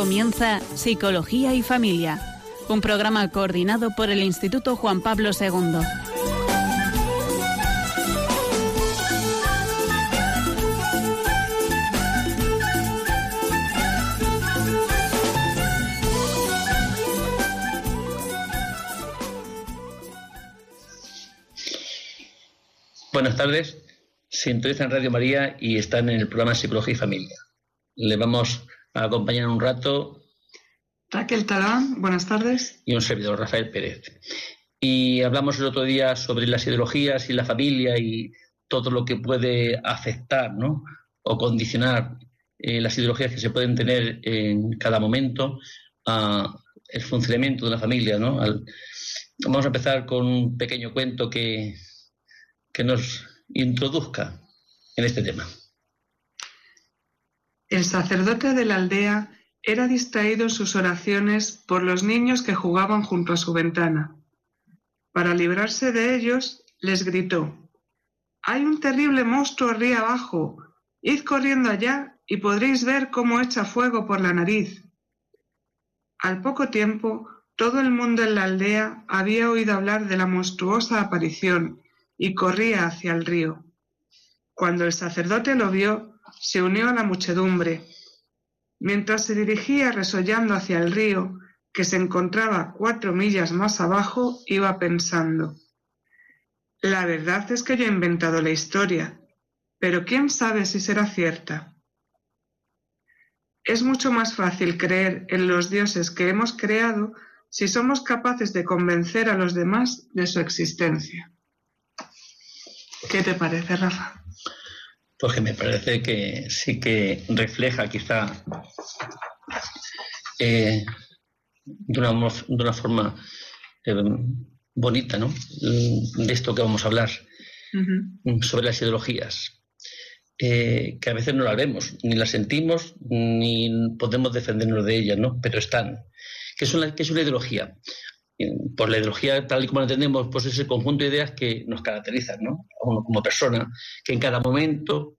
Comienza Psicología y Familia, un programa coordinado por el Instituto Juan Pablo II. Buenas tardes, sintonizan Radio María y están en el programa Psicología y Familia. Le vamos a acompañar un rato. Raquel Talán, buenas tardes. Y un servidor, Rafael Pérez. Y hablamos el otro día sobre las ideologías y la familia y todo lo que puede afectar ¿no? o condicionar eh, las ideologías que se pueden tener en cada momento a el funcionamiento de una familia. ¿no? vamos a empezar con un pequeño cuento que, que nos introduzca en este tema. El sacerdote de la aldea era distraído en sus oraciones por los niños que jugaban junto a su ventana. Para librarse de ellos, les gritó, Hay un terrible monstruo arriba abajo, id corriendo allá y podréis ver cómo echa fuego por la nariz. Al poco tiempo, todo el mundo en la aldea había oído hablar de la monstruosa aparición y corría hacia el río. Cuando el sacerdote lo vio, se unió a la muchedumbre. Mientras se dirigía resollando hacia el río, que se encontraba cuatro millas más abajo, iba pensando La verdad es que yo he inventado la historia, pero quién sabe si será cierta. Es mucho más fácil creer en los dioses que hemos creado si somos capaces de convencer a los demás de su existencia. ¿Qué te parece, Rafa? Pues que me parece que sí que refleja quizá eh, de, una, forma eh, bonita, ¿no? De esto que vamos a hablar, sobre las ideologías, eh, que a veces no las vemos, ni las sentimos, ni podemos defendernos de ellas, ¿no? Pero están. ¿Qué es una, qué es una ideología? Por la ideología tal y como la entendemos, pues es el conjunto de ideas que nos caracterizan, ¿no? uno como persona, que en cada momento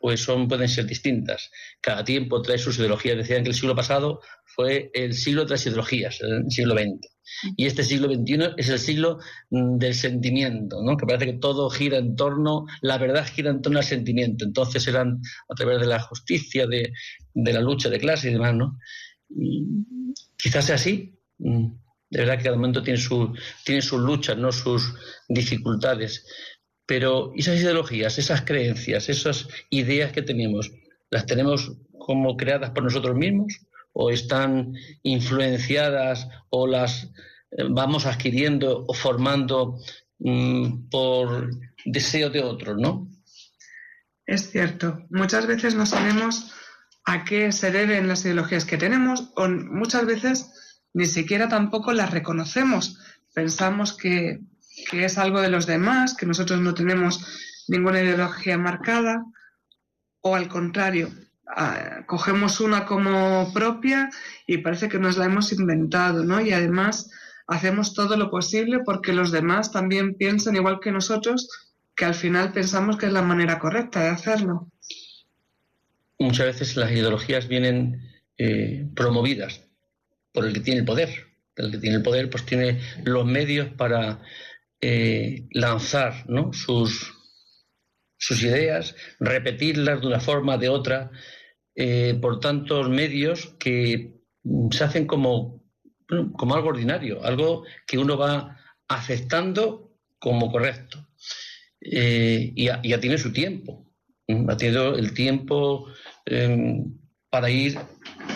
pues son, pueden ser distintas. Cada tiempo trae sus ideologías. Decían que el siglo pasado fue el siglo de las ideologías, el siglo XX. Y este siglo XXI es el siglo mm, del sentimiento, ¿no? que parece que todo gira en torno, la verdad gira en torno al sentimiento. Entonces eran a través de la justicia, de, la lucha de clase y demás. ¿no? quizás sea así, mm, de verdad que cada momento tiene, su, tiene sus luchas, ¿no? sus dificultades. Pero esas ideologías, esas creencias, esas ideas que tenemos, ¿las tenemos como creadas por nosotros mismos? ¿O están influenciadas o las eh, vamos adquiriendo o formando mm, por deseo de otros, ¿no? Es cierto. Muchas veces no sabemos a qué se deben las ideologías que tenemos o muchas veces ni siquiera tampoco las reconocemos. Pensamos que, es algo de los demás, que nosotros no tenemos ninguna ideología marcada, o al contrario, ah, cogemos una como propia y parece que nos la hemos inventado, ¿no? Y además hacemos todo lo posible porque los demás también piensan igual que nosotros, que al final pensamos que es la manera correcta de hacerlo. Muchas veces las ideologías vienen eh, promovidas por el que tiene el poder. El que tiene el poder pues tiene los medios para eh, lanzar sus, sus ideas, repetirlas de una forma, de otra, eh, por tantos medios que se hacen como, como algo ordinario, algo que uno va aceptando como correcto. Eh, y, ya, tiene su tiempo, ha tenido el tiempo para ir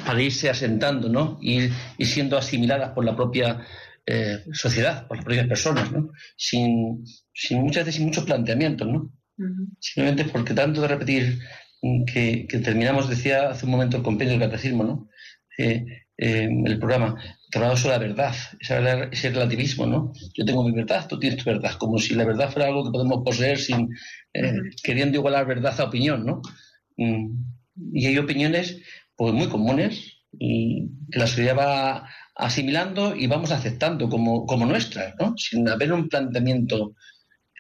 para irse asentando, ¿no? Y, y siendo asimiladas por la propia eh, sociedad, por las propias personas, ¿no? Sin, sin muchas veces sin muchos planteamientos, ¿no? Simplemente porque tanto de repetir que, que, terminamos, decía hace un momento el compendio del catecismo, ¿no? Eh, eh, el programa, hablaba sobre la verdad, ese, relativismo, ¿no? Yo tengo mi verdad, tú tienes tu verdad, como si la verdad fuera algo que podemos poseer sin queriendo igualar verdad a opinión, ¿no? Mm, y hay opiniones pues muy comunes y que la sociedad va asimilando y vamos aceptando como, como nuestras, ¿no? sin haber un planteamiento,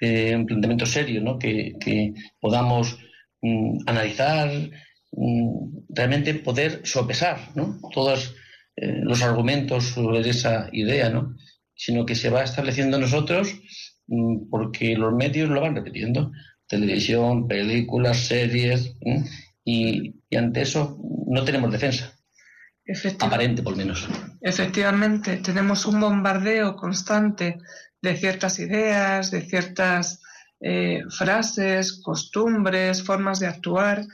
eh, un planteamiento serio, ¿no? que, podamos mm, analizar, mm, realmente poder sopesar ¿no? todos eh, los argumentos sobre esa idea, ¿no? sino que se va estableciendo en nosotros mm, porque los medios lo van repitiendo. Televisión, películas, series, y, ante eso no tenemos defensa. Aparente, por lo menos. Efectivamente, tenemos un bombardeo constante de ciertas ideas, de ciertas eh, frases, costumbres, formas de actuar,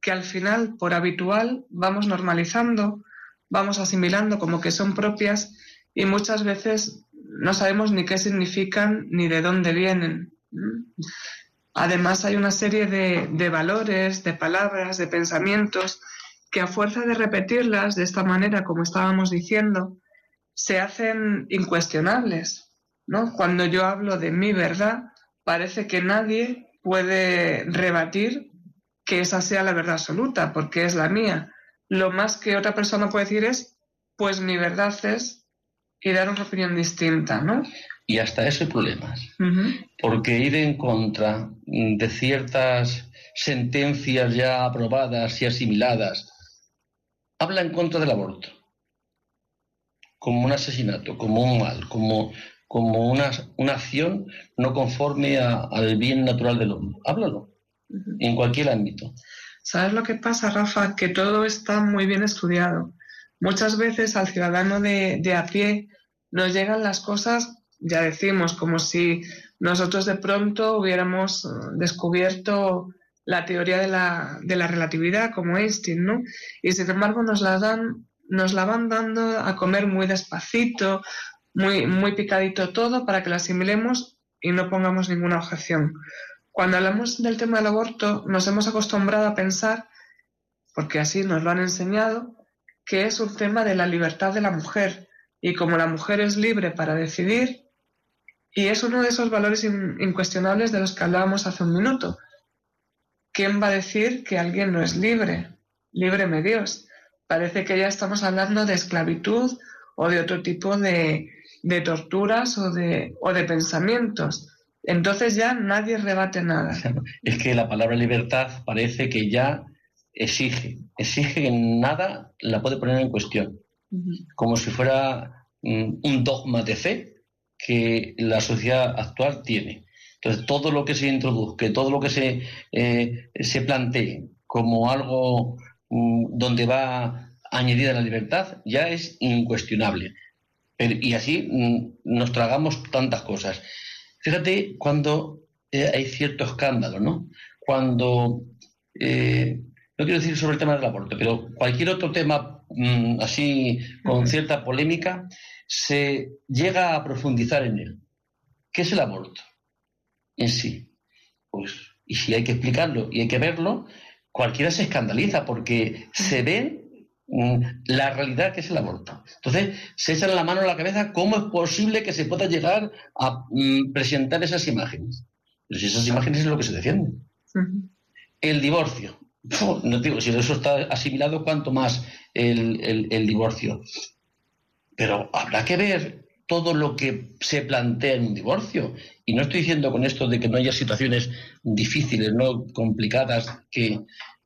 que al final, por habitual, vamos normalizando, vamos asimilando como que son propias y muchas veces no sabemos ni qué significan ni de dónde vienen. Además, hay una serie de, valores, de palabras, de pensamientos que a fuerza de repetirlas de esta manera, como estábamos diciendo, se hacen incuestionables. ¿no? Cuando yo hablo de mi verdad, parece que nadie puede rebatir que esa sea la verdad absoluta, porque es la mía. Lo más que otra persona puede decir es, pues mi verdad es, y dar una opinión distinta, ¿no? Y hasta eso hay problemas, porque ir en contra de ciertas sentencias ya aprobadas y asimiladas habla en contra del aborto, como un asesinato, como un mal, como como una, una acción no conforme al bien natural del hombre. Háblalo, en cualquier ámbito. ¿Sabes lo que pasa, Rafa? Que todo está muy bien estudiado. Muchas veces al ciudadano de, de a pie nos llegan las cosas, ya decimos, como si nosotros de pronto hubiéramos eh, descubierto la teoría de la, de la relatividad, como Einstein, ¿no? Y sin embargo nos la dan, nos la van dando a comer muy despacito, muy, muy picadito todo para que lo asimilemos y no pongamos ninguna objeción. Cuando hablamos del tema del aborto, nos hemos acostumbrado a pensar, porque así nos lo han enseñado, que es un tema de la libertad de la mujer. Y como la mujer es libre para decidir, y es uno de esos valores incuestionables de los que hablábamos hace un minuto. ¿Quién va a decir que alguien no es libre? Líbreme Dios. Parece que ya estamos hablando de esclavitud o de otro tipo de, de torturas o de, o de pensamientos. Entonces ya nadie rebate nada. Es que la palabra libertad parece que ya exige, exige que nada la puede poner en cuestión, como si fuera mm, un dogma de fe que la sociedad actual tiene. Entonces, todo lo que se introduzca, todo lo que se, eh, se plantee como algo mm, donde va añadida la libertad, ya es incuestionable y así mm, nos tragamos tantas cosas. Fíjate cuando eh, hay cierto escándalo, ¿no? Cuando, eh, no quiero decir sobre el tema del aborto, pero cualquier otro tema mm, así con cierta polémica, se llega a profundizar en él. ¿Qué es el aborto en sí? Pues, y si hay que explicarlo y hay que verlo, cualquiera se escandaliza porque se ven Mm, la realidad que es el aborto. Entonces, se echan la mano a la cabeza cómo es posible que se pueda llegar a mm, presentar esas imágenes. Pero si esas imágenes es lo que se defiende. El divorcio. No digo, si eso está asimilado, cuanto más el, el divorcio. Pero habrá que ver todo lo que se plantea en un divorcio. Y no estoy diciendo con esto de que no haya situaciones difíciles, no complicadas, que,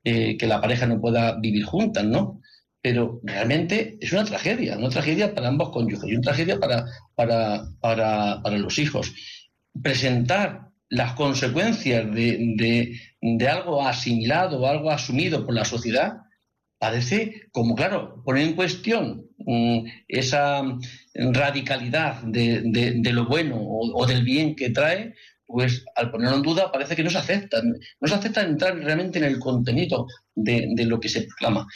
eh, que la pareja no pueda vivir juntas, ¿no? pero realmente es una tragedia, una tragedia para ambos cónyuges y una tragedia para, para, los hijos. Presentar las consecuencias de, algo asimilado o algo asumido por la sociedad parece como, claro, poner en cuestión mm, esa radicalidad de, lo bueno o, del bien que trae, pues al ponerlo en duda parece que no se acepta, no se acepta entrar realmente en el contenido de, de lo que se proclama.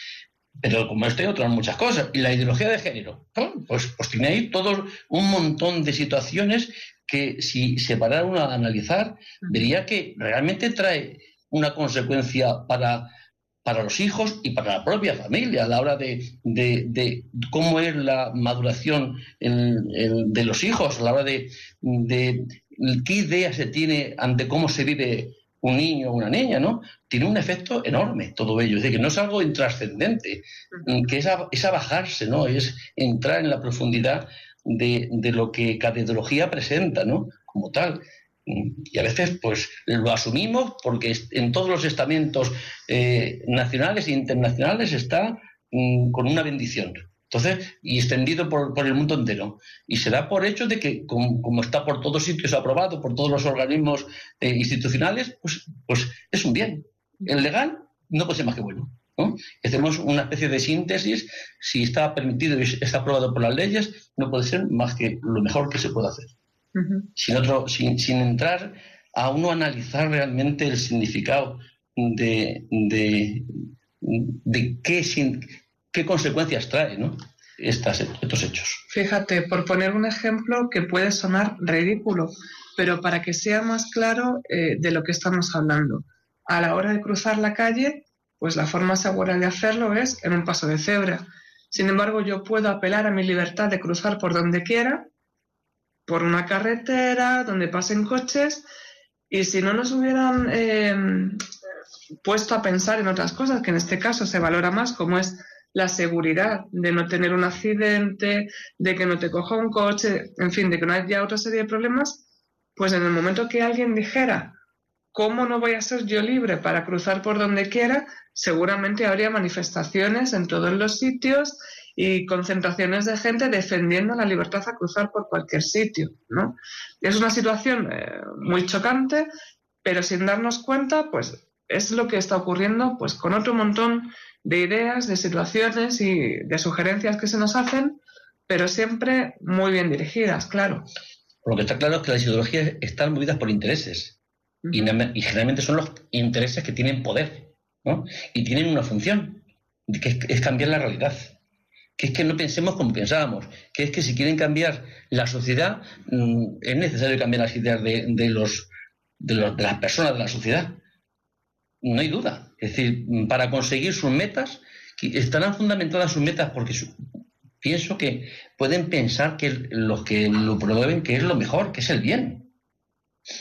Pero como hay otras muchas cosas. Y la ideología de género, pues, pues tiene ahí todo un montón de situaciones que si se parara uno a analizar, vería que realmente trae una consecuencia para, para los hijos y para la propia familia a la hora de, de, cómo es la maduración de los hijos, a la hora de, de qué idea se tiene ante cómo se vive un niño o una niña, ¿no? Tiene un efecto enorme todo ello. Es decir, que no es algo intrascendente, que es, es abajarse, ¿no? Es entrar en la profundidad de, lo que cada ideología presenta, ¿no? Como tal. Y a veces, pues, lo asumimos porque en todos los estamentos eh, nacionales e internacionales está mm, con una bendición. Entonces, y extendido por, el mundo entero. Y se da por hecho de que, como, está por todos sitios aprobado, por todos los organismos eh, institucionales, pues, pues es un bien. El legal no puede ser más que bueno. Hacemos una especie de síntesis, si está permitido y está aprobado por las leyes, no puede ser más que lo mejor que se puede hacer. Sin, otro, sin, sin, entrar a uno analizar realmente el significado de, de, de qué, qué consecuencias trae ¿no? Estas, estos hechos. Fíjate, por poner un ejemplo que puede sonar ridículo, pero para que sea más claro eh, de lo que estamos hablando. A la hora de cruzar la calle, pues la forma segura de hacerlo es en un paso de cebra. Sin embargo, yo puedo apelar a mi libertad de cruzar por donde quiera, por una carretera, donde pasen coches, y si no nos hubieran eh, puesto a pensar en otras cosas, que en este caso se valora más, como es la seguridad de no tener un accidente, de que no te coja un coche, en fin, de que no haya otra serie de problemas, pues en el momento que alguien dijera, ¿cómo no voy a ser yo libre para cruzar por donde quiera? Seguramente habría manifestaciones en todos los sitios y concentraciones de gente defendiendo la libertad a cruzar por cualquier sitio, ¿no? Es una situación eh, muy chocante, pero sin darnos cuenta, pues es lo que está ocurriendo pues con otro montón de ideas, de situaciones y de sugerencias que se nos hacen, pero siempre muy bien dirigidas, claro. Lo que está claro es que las ideologías están movidas por intereses y, generalmente son los intereses que tienen poder ¿no? y tienen una función, que es, cambiar la realidad que es que no pensemos como pensábamos, que es que si quieren cambiar la sociedad, mm, es necesario cambiar las ideas de, las personas de la sociedad. No hay duda. Es decir, para conseguir sus metas, estarán fundamentadas sus metas porque pienso que pueden pensar que los que lo promueven que es lo mejor, que es el bien.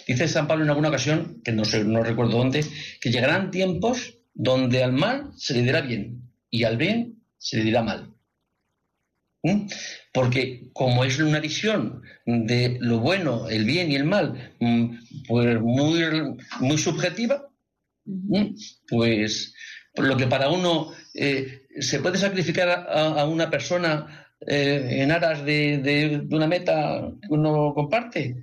Dice San Pablo en alguna ocasión, que no, sé, no recuerdo dónde, que llegarán tiempos donde al mal se le dirá bien y al bien se le dirá mal. ¿Mm? Porque como es una visión de lo bueno, el bien y el mal, mm, pues muy, muy subjetiva, pues lo que para uno eh, se puede sacrificar a, una persona eh, en aras de, una meta que uno comparte,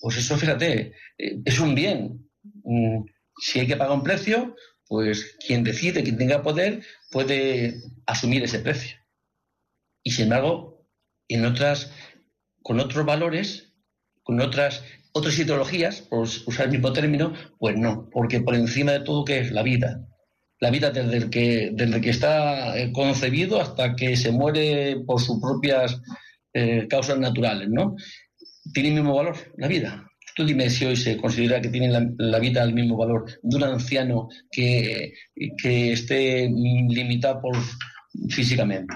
pues eso, fíjate, eh, es un bien. Mm, si hay que pagar un precio, pues quien decide, quien tenga poder, puede asumir ese precio. Y sin embargo, en otras, con otros valores, con otras otras ideologías, por usar el mismo término, pues no, porque por encima de todo, ¿qué es? La vida. La vida desde el que, desde que está eh, concebido hasta que se muere por sus propias eh, causas naturales, ¿no? Tiene el mismo valor, la vida. Tú dime si hoy se considera que tiene la, vida el mismo valor de un anciano que, que esté limitado por, físicamente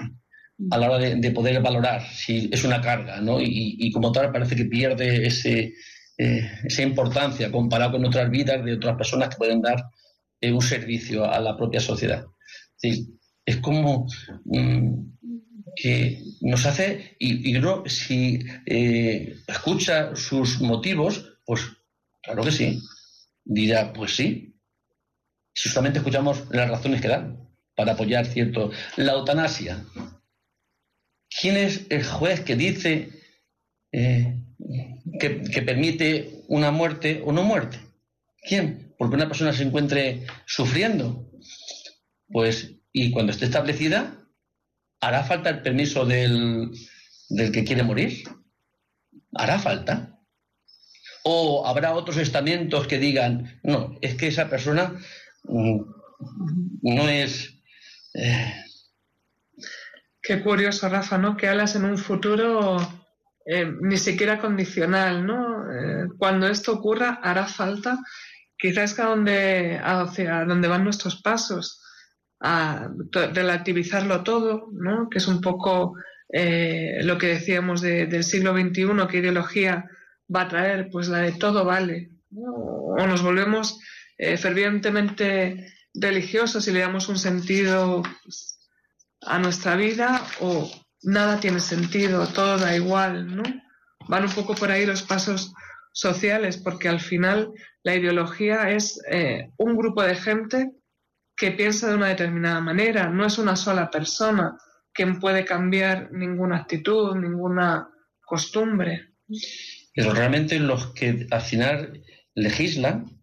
a la hora de, poder valorar si es una carga, ¿no? Y, y, como tal parece que pierde ese, eh, esa importancia comparado con otras vidas de otras personas que pueden dar eh, un servicio a la propia sociedad. Es, como mm, que nos hace, y, uno si eh, escucha sus motivos, pues claro que sí, dirá, pues sí, si solamente escuchamos las razones que dan para apoyar cierto. La eutanasia. ¿Quién es el juez que dice que, permite una muerte o no muerte. ¿Quién? Porque una persona se encuentre sufriendo. Pues, y cuando esté establecida, ¿hará falta el permiso del, del que quiere morir? ¿Hará falta? ¿O habrá otros estamentos que digan, no, es que esa persona mm, no es... Eh, Qué curioso, Rafa, ¿no? Que hablas en un futuro eh, ni siquiera condicional, ¿no? Eh, cuando esto ocurra, hará falta, quizás que a donde, hacia donde van nuestros pasos, a relativizarlo todo, ¿no? Que es un poco eh, lo que decíamos del siglo XXI, que ideología va a traer, pues la de todo vale, o nos volvemos fervientemente religiosos y le damos un sentido a nuestra vida, o nada tiene sentido, todo da igual, ¿no? Van un poco por ahí los pasos sociales, porque al final la ideología es eh, un grupo de gente que piensa de una determinada manera, no es una sola persona quien puede cambiar ninguna actitud, ninguna costumbre. Pero realmente los que al final legislan,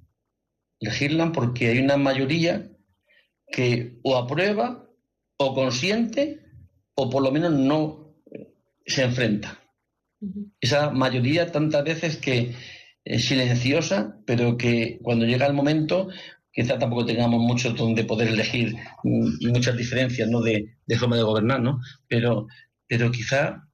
legislan porque hay una mayoría que o aprueba o consiente o por lo menos no se enfrenta. Esa mayoría tantas veces que es silenciosa, pero que cuando llega el momento quizá tampoco tengamos mucho donde poder elegir mm, muchas diferencias ¿no? de, forma de gobernar, ¿no? pero, pero quizá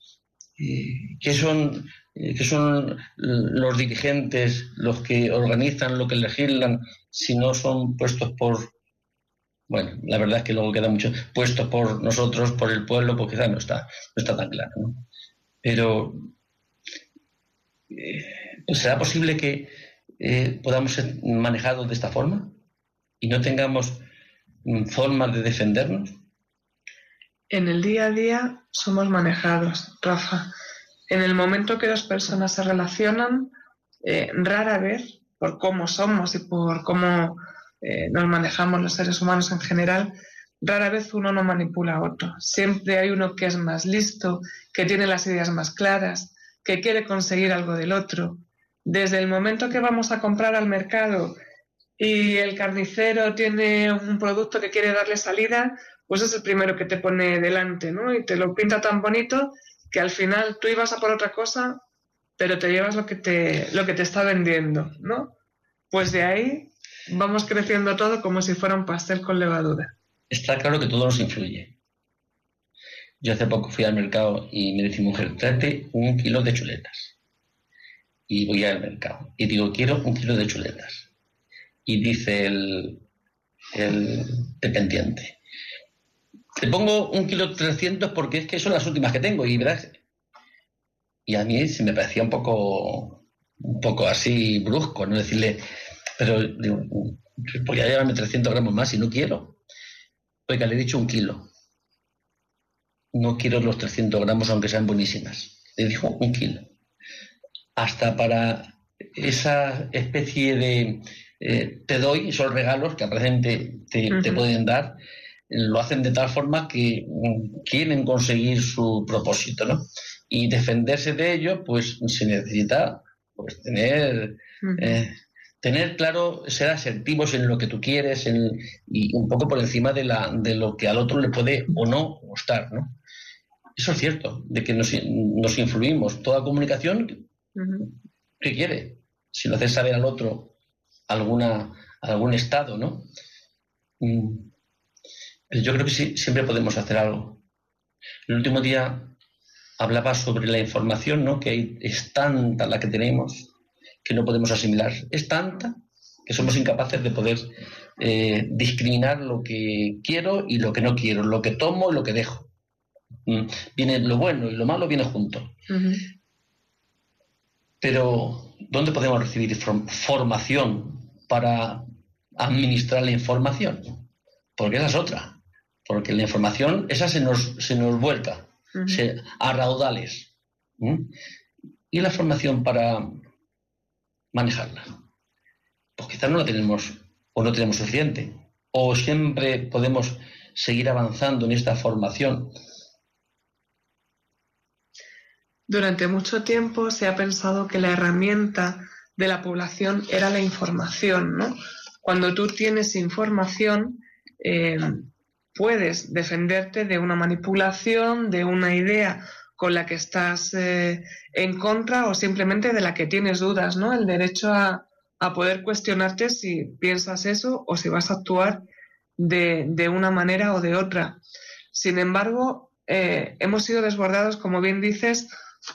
eh, que son eh, que son los dirigentes los que organizan lo que legislan si no son puestos por bueno la verdad es que luego queda mucho puestos por nosotros por el pueblo pues quizá no está no está tan claro pero eh, será posible que podamos ser manejados de esta forma y no tengamos mm, formas de defendernos? En el día a día somos manejados, Rafa. En el momento que dos personas se relacionan, eh, rara vez, por cómo somos y por cómo eh, nos manejamos los seres humanos en general, rara vez uno no manipula a otro. Siempre hay uno que es más listo, que tiene las ideas más claras, que quiere conseguir algo del otro. Desde el momento que vamos a comprar al mercado y el carnicero tiene un producto que quiere darle salida, pues es el primero que te pone delante, ¿no? Y te lo pinta tan bonito que al final tú ibas a por otra cosa, pero te llevas lo que te, lo que te está vendiendo, ¿no? Pues de ahí vamos creciendo todo como si fuera un pastel con levadura. Está claro que todo nos influye. Yo hace poco fui al mercado y me dice mujer, trate un kilo de chuletas. Y voy al mercado y digo, quiero un kilo de chuletas y dice el, dependiente. Te pongo un kilo 300 porque es que son las últimas que tengo y verás. Y a mí se me parecía un poco, un poco así brusco, ¿no? Decirle, pero digo, voy a llevarme 300 gramos más y no quiero. Oiga, le he dicho un kilo. No quiero los 300 gramos aunque sean buenísimas. Le dijo un kilo. Hasta para esa especie de eh, te doy esos regalos que aparentemente te, te, pueden dar, lo hacen de tal forma que mm, quieren conseguir su propósito, ¿no? Y defenderse de ello, pues se necesita pues, tener, eh, tener claro, ser asertivos en lo que tú quieres y un poco por encima de, la, de lo que al otro le puede o no gustar, ¿no? Eso es cierto, de que nos, nos influimos. Toda comunicación, ¿qué quiere? Si lo haces saber al otro alguna, algún estado, ¿no? Mm. yo creo que sí, siempre podemos hacer algo. El último día hablaba sobre la información, ¿no? Que es tanta la que tenemos que no podemos asimilar. Es tanta que somos incapaces de poder eh, discriminar lo que quiero y lo que no quiero, lo que tomo y lo que dejo. Mm. Viene lo bueno y lo malo viene junto. Pero, ¿dónde podemos recibir formación para administrar la información, porque esa es otra, porque la información, esa se nos, se nos vuelca a raudales. ¿Y la formación para manejarla? Pues quizás no la tenemos o no tenemos suficiente, o siempre podemos seguir avanzando en esta formación. Durante mucho tiempo se ha pensado que la herramienta de la población era la información, ¿no? Cuando tú tienes información, eh, puedes defenderte de una manipulación, de una idea con la que estás eh, en contra o simplemente de la que tienes dudas, ¿no? El derecho a, poder cuestionarte si piensas eso o si vas a actuar de, una manera o de otra. Sin embargo, eh, hemos sido desbordados, como bien dices,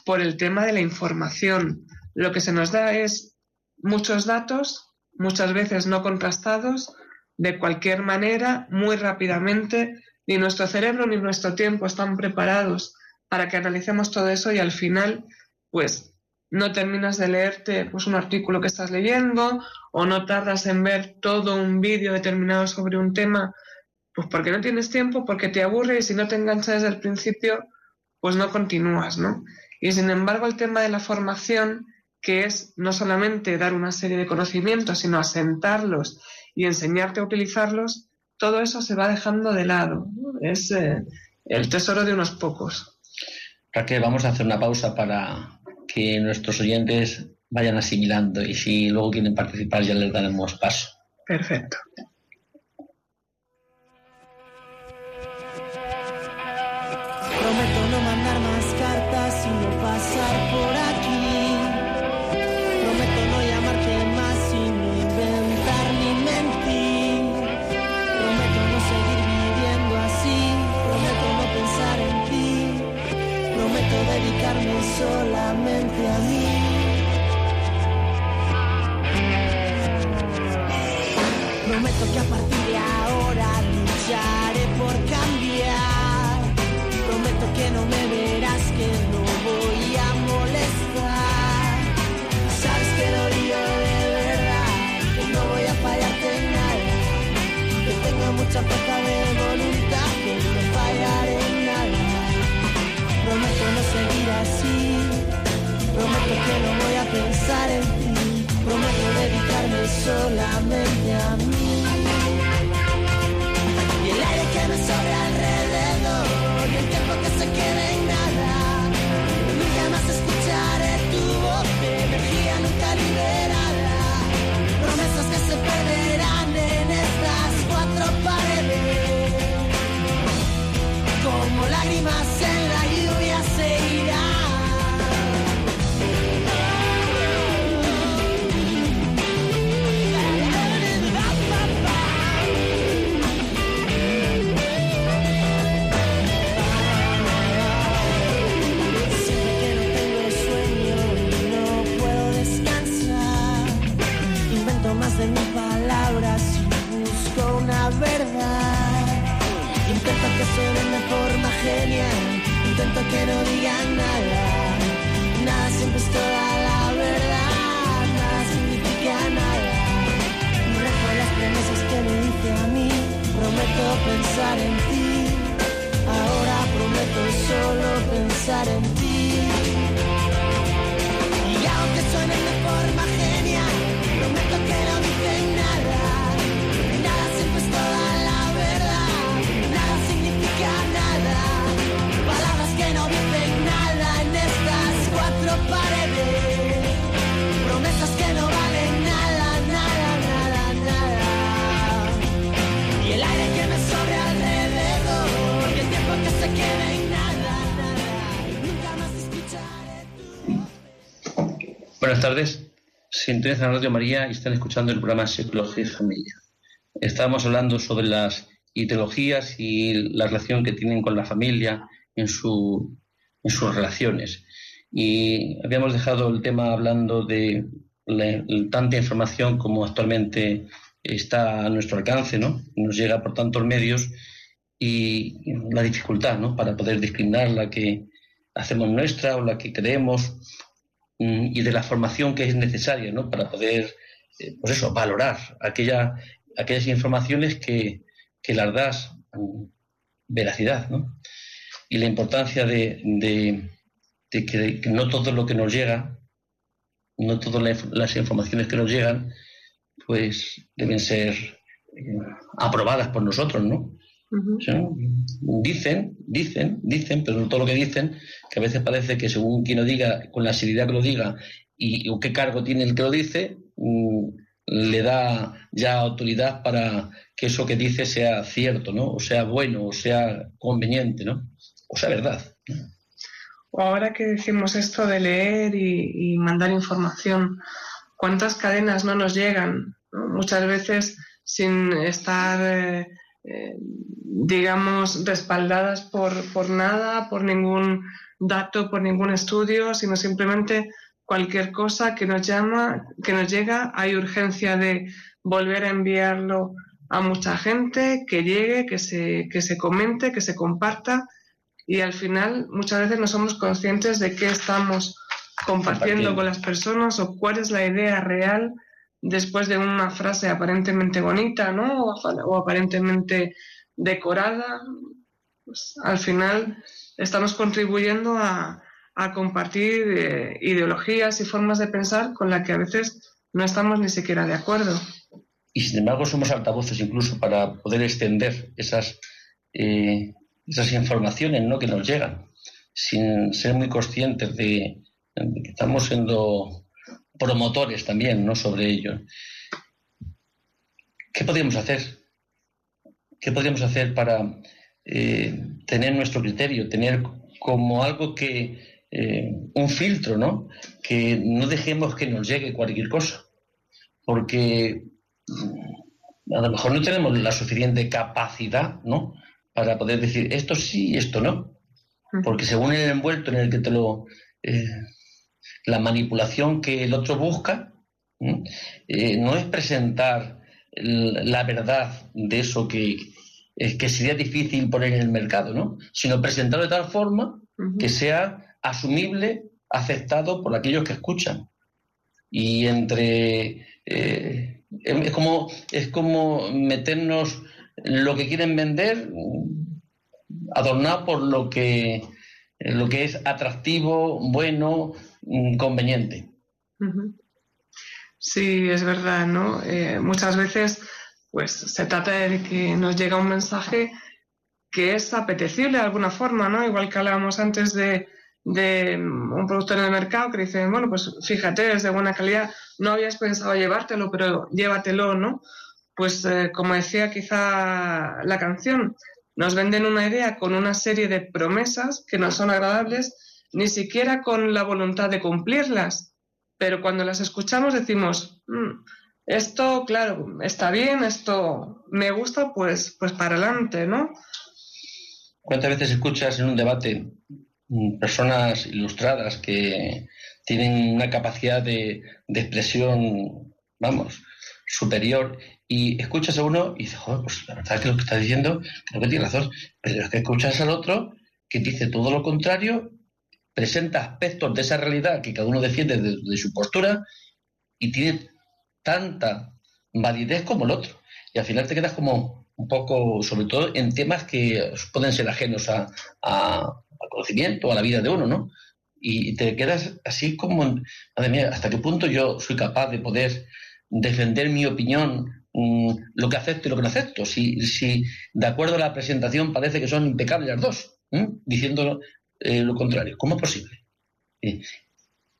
por el tema de la información. Lo que se nos da es muchos datos, muchas veces no contrastados, de cualquier manera, muy rápidamente, ni nuestro cerebro ni nuestro tiempo están preparados para que analicemos todo eso y al final, pues no terminas de leerte pues, un artículo que estás leyendo o no tardas en ver todo un vídeo determinado sobre un tema, pues porque no tienes tiempo, porque te aburre y si no te enganchas desde el principio, pues no continúas, ¿no? Y sin embargo, el tema de la formación que es no solamente dar una serie de conocimientos, sino asentarlos y enseñarte a utilizarlos, todo eso se va dejando de lado. Es eh, el tesoro de unos pocos. Raquel, vamos a hacer una pausa para que nuestros oyentes vayan asimilando y si luego quieren participar ya les daremos paso. Perfecto. Prometo no que a partir de ahora lucharé por cambiar. Prometo que no me verás, que no voy a molestar. Sabes que lo digo de verdad, que no voy a fallarte en nada. Que tengo mucha fuerza de voluntad, que no fallaré en nada. Prometo no seguir así. Prometo que no voy a pensar en ti. Prometo dedicarme solamente a mí. Y el aire que me sobre alrededor y el tiempo que se quede en nada. Nunca más escucharé tu voz de energía nunca liberada. Promesas que se perderán en estas cuatro paredes. Como lágrimas en la lluvia se irán. Intento que no digan nada. Nada siempre es toda la verdad. Nada significa nada. Rejo las promesas que me hice a mí. Prometo pensar en ti. Ahora prometo solo pensar en ti. Y aunque suenen de forma genial, prometo que no dicen. Nada Buenas tardes. Sintonizan Radio María y están escuchando el programa Psicología y Familia. Estábamos hablando sobre las ideologías y la relación que tienen con la familia en, su, en sus relaciones. Y habíamos dejado el tema hablando de la- tanta información como actualmente está a nuestro alcance, ¿no? Nos llega por tantos medios y la dificultad, ¿no? Para poder discriminar la que hacemos nuestra o la que creemos mm, y de la formación que es necesaria, ¿no? Para poder, eh, pues eso, valorar aquella, aquellas informaciones que, que las das veracidad, ¿no? Y la importancia de, de- de que, que no todo lo que nos llega, no todas las informaciones que nos llegan, pues deben ser eh, aprobadas por nosotros, ¿no? Ujú. O sea, Dicen, dicen, dicen, pero no todo lo que dicen, que a veces parece que según quien lo diga, con la seriedad que lo diga y, o qué cargo tiene el que lo dice, mm, le da ya autoridad para que eso que dice sea cierto, ¿no? O sea bueno, o sea conveniente, ¿no? O sea verdad. O ahora que decimos esto de leer y, mandar información, ¿cuántas cadenas no nos llegan? Muchas veces sin estar, eh, eh, digamos, respaldadas por, por nada, por ningún dato, por ningún estudio, sino simplemente cualquier cosa que nos llama, que nos llega, hay urgencia de volver a enviarlo a mucha gente, que llegue, que se, que se comente, que se comparta y al final muchas veces no somos conscientes de qué estamos compartiendo con las personas o cuál es la idea real después de una frase aparentemente bonita, ¿no? O, apa- o aparentemente decorada. Pues, al final estamos contribuyendo a, a compartir eh, ideologías y formas de pensar con las que a veces no estamos ni siquiera de acuerdo. Y sin embargo somos altavoces incluso para poder extender esas, eh, esas informaciones ¿no? que nos llegan, sin ser muy conscientes de, que estamos siendo promotores también ¿no? sobre ello. ¿Qué podríamos hacer? ¿Qué podríamos hacer para eh, tener nuestro criterio, tener como algo que, eh, un filtro, ¿no? Que no dejemos que nos llegue cualquier cosa, porque mm, a lo mejor no tenemos la suficiente capacidad, ¿no? Para poder decir esto sí y esto no, porque según el envuelto en el que te lo... Eh, la manipulación que el otro busca no es presentar la verdad de eso que, es que sería difícil poner en el mercado, ¿no? Sino presentarlo de tal forma que sea asumible, aceptado por aquellos que escuchan. Y entre eh, es como es como meternos lo que quieren vender adornado por lo que lo que es atractivo, bueno, mm, conveniente. Sí, es verdad, ¿no? Eh, muchas veces pues se trata de que nos llega un mensaje que es apetecible de alguna forma, ¿no? Igual que hablábamos antes de, un productor en el mercado que dice, bueno, pues fíjate, es de buena calidad, no habías pensado llevártelo, pero llévatelo, ¿no? Pues eh, como decía quizá la canción, nos venden una idea con una serie de promesas que no son agradables, ni siquiera con la voluntad de cumplirlas, pero cuando las escuchamos decimos, mm, esto, claro, está bien, esto me gusta, pues, pues para adelante, ¿no? ¿Cuántas veces escuchas en un debate mm, personas ilustradas que tienen una capacidad de, expresión, vamos, superior, y escuchas a uno y dices, joder, pues la verdad es que lo que está diciendo, creo que tiene razón, pero es que escuchas al otro que dice todo lo contrario, presenta aspectos de esa realidad que cada uno defiende de su postura y tiene tanta validez como el otro. Y al final te quedas como un poco, sobre todo en temas que pueden ser ajenos a, al conocimiento, a la vida de uno, ¿no? Y te quedas así como, madre mía, ¿hasta qué punto yo soy capaz de poder defender mi opinión, mm, lo que acepto y lo que no acepto? Si, si de acuerdo a la presentación parece que son impecables las dos, diciendo eh, lo contrario. ¿Cómo es posible?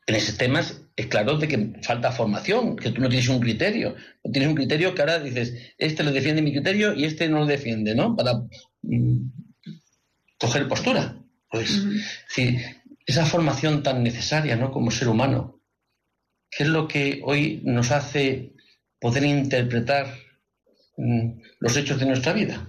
en esos temas es claro de que falta formación, que tú no tienes un criterio. No tienes un criterio que ahora dices, este lo defiende mi criterio y este no lo defiende, ¿no? Para mm, coger postura. Pues, esa formación tan necesaria, ¿no? Como ser humano, ¿qué es lo que hoy nos hace poder interpretar mm, los hechos de nuestra vida?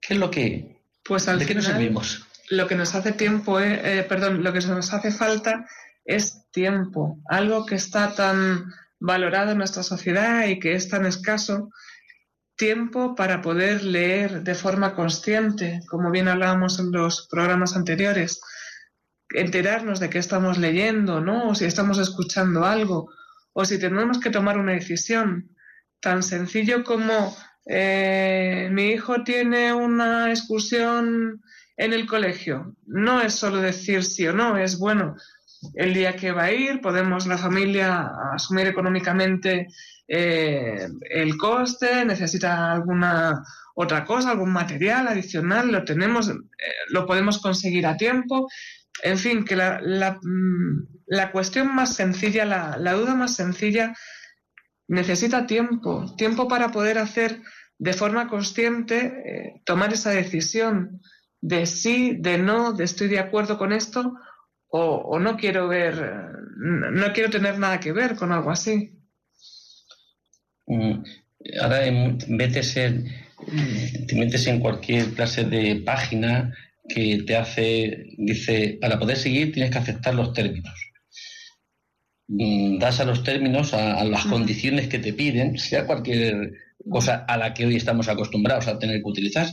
¿Qué es lo que... Pues ¿De qué nos servimos? lo que nos hace tiempo, eh, eh, perdón, lo que nos hace falta es tiempo, algo que está tan valorado en nuestra sociedad y que es tan escaso, tiempo para poder leer de forma consciente, como bien hablábamos en los programas anteriores, enterarnos de qué estamos leyendo, ¿no? O si estamos escuchando algo, o si tenemos que tomar una decisión. Tan sencillo como eh, mi hijo tiene una excursión en el colegio. No es solo decir sí o no, es bueno, el día que va a ir, podemos la familia asumir económicamente eh, el coste, necesita alguna otra cosa, algún material adicional, lo tenemos, eh, lo podemos conseguir a tiempo. En fin, que la, la, mm, cuestión más sencilla, la, duda más sencilla, necesita tiempo, tiempo para poder hacer de forma consciente, eh, tomar esa decisión de sí, de no, de estoy de acuerdo con esto o, no quiero ver, no quiero tener nada que ver con algo así. Mm, ahora en vez de ser, te metes en cualquier clase de página que te hace, dice, para poder seguir tienes que aceptar los términos. Mm, das a los términos, a, a las condiciones que te piden, sea cualquier cosa a la que hoy estamos acostumbrados a tener que utilizar,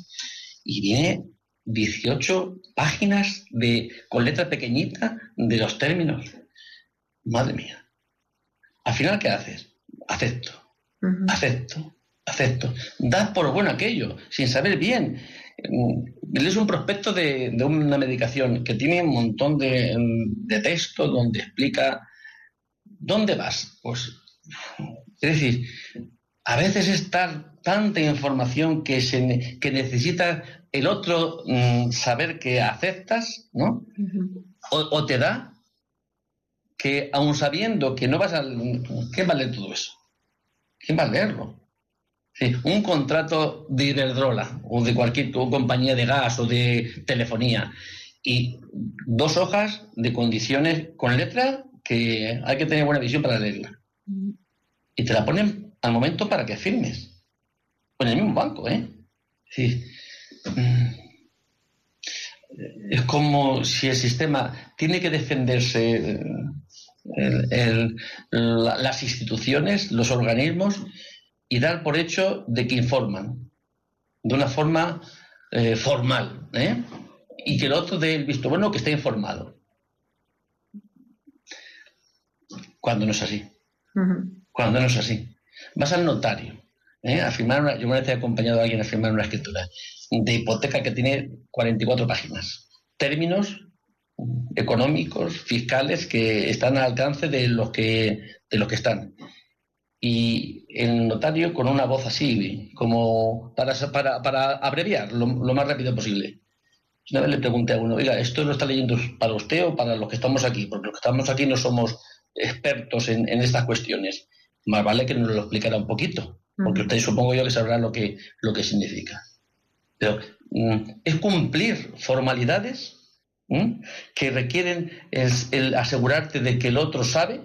y viene 18 páginas de, con letra pequeñita de los términos. Madre mía. Al final, ¿qué haces? Acepto, acepto, acepto. Das por bueno aquello, sin saber bien lees un prospecto de, una medicación que tiene un montón de, de texto donde explica dónde vas. Pues, es decir, a veces es tanta información que, se, que necesita el otro mm, saber que aceptas, ¿no? o, te da que aun sabiendo que no vas a... ¿Qué vale todo eso? ¿Quién va a leerlo? Un contrato de Iberdrola o de cualquier compañía de gas o de telefonía y dos hojas de condiciones con letra que hay que tener buena visión para leerla. Y te la ponen al momento para que firmes. Con el mismo banco, ¿eh? Mm, es como si el sistema tiene que defenderse las instituciones, los organismos, y dar por hecho de que informan de una forma eh, formal, ¿eh? y que el otro dé el visto bueno que está informado. Cuando no es así. Cuando no es así. Vas al notario ¿eh? a firmar una, yo una vez he acompañado a alguien a firmar una escritura de hipoteca que tiene 44 páginas. Términos económicos, fiscales, que están al alcance de los que, de los que están y el notario con una voz así, como para, para, para abreviar lo, más rápido posible. Una vez le pregunté a uno, oiga, ¿esto lo está leyendo para usted o para los que estamos aquí? Porque los que estamos aquí no somos expertos en, estas cuestiones. Más vale que nos lo explicara un poquito, porque usted supongo yo que sabrá lo que, lo que significa. Pero mm, es cumplir formalidades que requieren el, asegurarte de que el otro sabe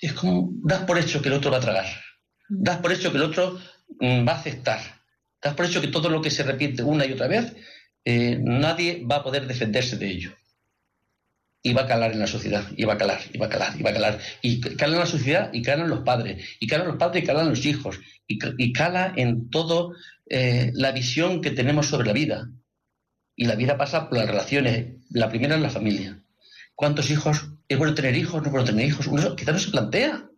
es como das por hecho que el otro va a tragar, das por hecho que el otro mm, va a aceptar, das por hecho que todo lo que se repite una y otra vez, eh, nadie va a poder defenderse de ello. Y va a calar en la sociedad, y va a calar, y va a calar, y va a calar. Y cala en la sociedad y calan los padres, y calan los padres y calan los hijos, y, cala en todo eh, la visión que tenemos sobre la vida. Y la vida pasa por las relaciones. La primera es la familia. ¿Cuántos hijos? ¿Es bueno tener hijos? ¿No es bueno tener hijos? Uno quizás no se plantea.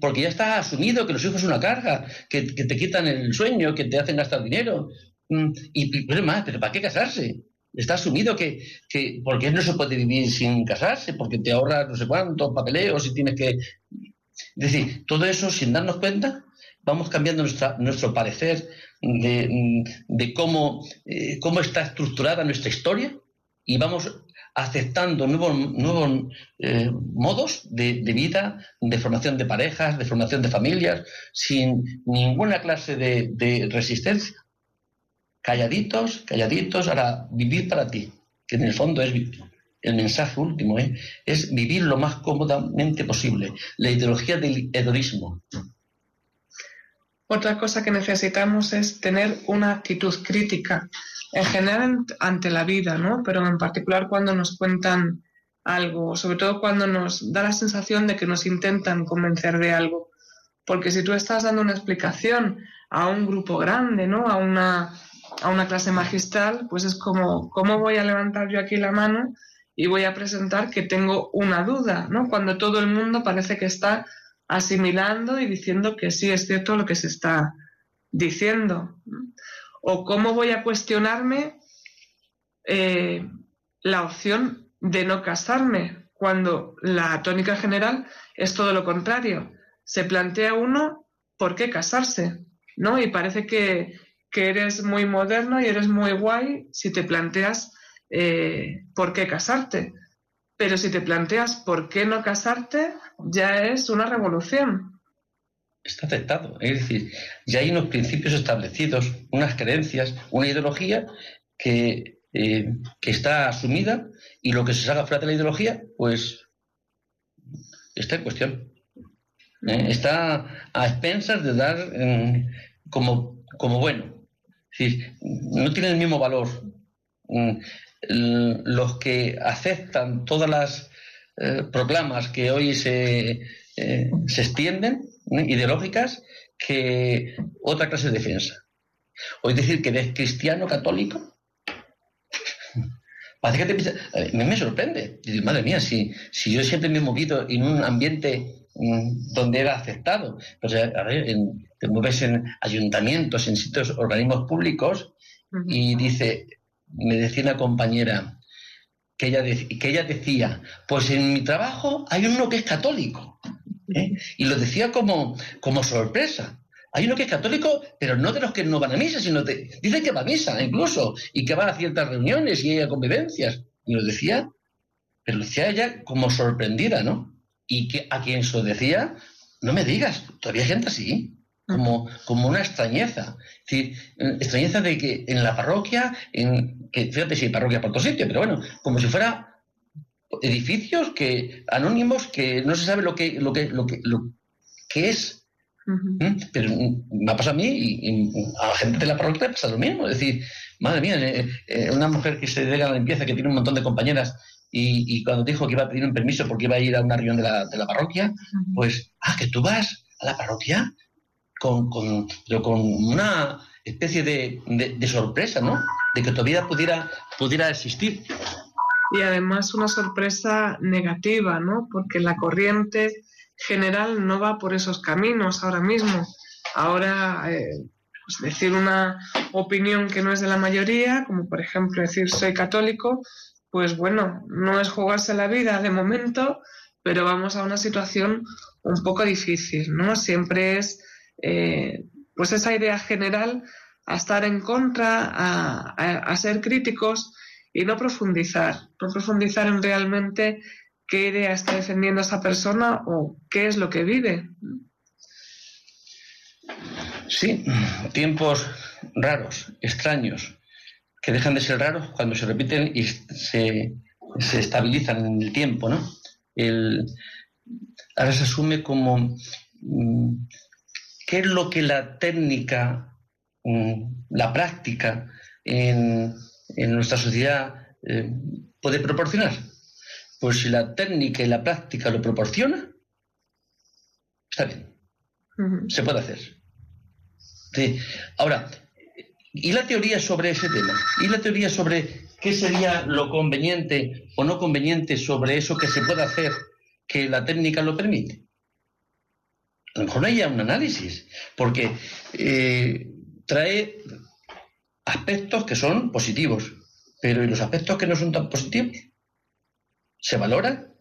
Porque ya está asumido que los hijos son una carga, que, te quitan el sueño, que te hacen gastar dinero. Mm, y, pero más, ¿pero para qué casarse? Está asumido que, que porque no se puede vivir sin casarse, porque te ahorras no sé cuántos papeleos y tienes que... Es decir, todo eso sin darnos cuenta, vamos cambiando nuestra, nuestro parecer de, de cómo, eh, cómo está estructurada nuestra historia y vamos aceptando nuevos, nuevos eh, modos de, vida, de formación de parejas, de formación de familias, sin ninguna clase de, resistencia. Calladitos, calladitos, ahora vivir para ti, que en el fondo es el mensaje último, ¿eh? es vivir lo más cómodamente posible. La ideología del hedonismo. Otra cosa que necesitamos es tener una actitud crítica en general ante la vida, ¿no? Pero en particular cuando nos cuentan algo, sobre todo cuando nos da la sensación de que nos intentan convencer de algo. Porque si tú estás dando una explicación a un grupo grande, ¿no? A una, a una clase magistral, pues es como, ¿cómo voy a levantar yo aquí la mano y voy a presentar que tengo una duda, ¿no? Cuando todo el mundo parece que está asimilando y diciendo que sí es cierto lo que se está diciendo. ¿O cómo voy a cuestionarme eh, la opción de no casarme cuando la tónica general es todo lo contrario? Se plantea uno por qué casarse, ¿no? Y parece que, eres muy moderno y eres muy guay si te planteas eh, por qué casarte. Pero si te planteas por qué no casarte, ya es una revolución está aceptado. Es decir, ya hay unos principios establecidos, unas creencias, una ideología que, eh, que está asumida y lo que se salga fuera de la ideología, pues está en cuestión. ¿eh? Está a expensas de dar mm, como, como bueno. Es decir, no tiene el mismo valor mm, los que aceptan todas las eh, proclamas que hoy se, se extienden ideológicas que otra clase de defensa. O es decir, que eres cristiano católico. Parece que te, me, me sorprende. madre mía, si, si yo siempre me he movido en un ambiente mm, donde era aceptado. Pues, a ver, te mueves en ayuntamientos, en sitios, organismos públicos, y dice, me decía una compañera, que ella, que ella decía, pues en mi trabajo hay uno que es católico. ¿Eh? Y lo decía como, como sorpresa. Hay uno que es católico, pero no de los que no van a misa, sino de, dice que va a misa incluso, y que va a ciertas reuniones y a convivencias. Y lo decía, pero lo decía ella como sorprendida, ¿no? Y que a quien se lo decía, no me digas, todavía hay gente así como, como una extrañeza. Es decir, extrañeza de que en la parroquia, en, que fíjate si hay parroquia por todo sitio, pero bueno, como si fuera edificios que anónimos que no se sabe lo que lo que lo que lo que es ¿Mm? pero me ha pasado a mí y, a la gente de la parroquia le pasa lo mismo es decir madre mía eh, eh, una mujer que se dedica a la limpieza que tiene un montón de compañeras y, cuando dijo que iba a pedir un permiso porque iba a ir a una reunión de la, de la parroquia pues ah que tú vas a la parroquia con, con, con una especie de, de, sorpresa, ¿no? De que todavía pudiera, pudiera existir. Y además una sorpresa negativa, ¿no? Porque la corriente general no va por esos caminos ahora mismo. Ahora, eh, pues decir una opinión que no es de la mayoría, como por ejemplo decir soy católico, pues bueno, no es jugarse la vida de momento, pero vamos a una situación un poco difícil, ¿no? Siempre es eh, pues esa idea general a estar en contra, a, ser críticos y no profundizar, no profundizar en realmente qué idea está defendiendo esa persona o qué es lo que vive. Sí, tiempos raros, extraños, que dejan de ser raros cuando se repiten y se, estabilizan en el tiempo, ¿no? ahora se asume como mm, ¿Qué es lo que la técnica, mm, la práctica en, nuestra sociedad eh, puede proporcionar? Pues si la técnica y la práctica lo proporciona, está bien. Se puede hacer. Ahora, ¿y la teoría sobre ese tema? ¿Y la teoría sobre qué sería lo conveniente o no conveniente sobre eso que se puede hacer que la técnica lo permite? a lo mejor no haya un análisis, porque eh, trae aspectos que son positivos, pero ¿y los aspectos que no son tan positivos? ¿Se valora?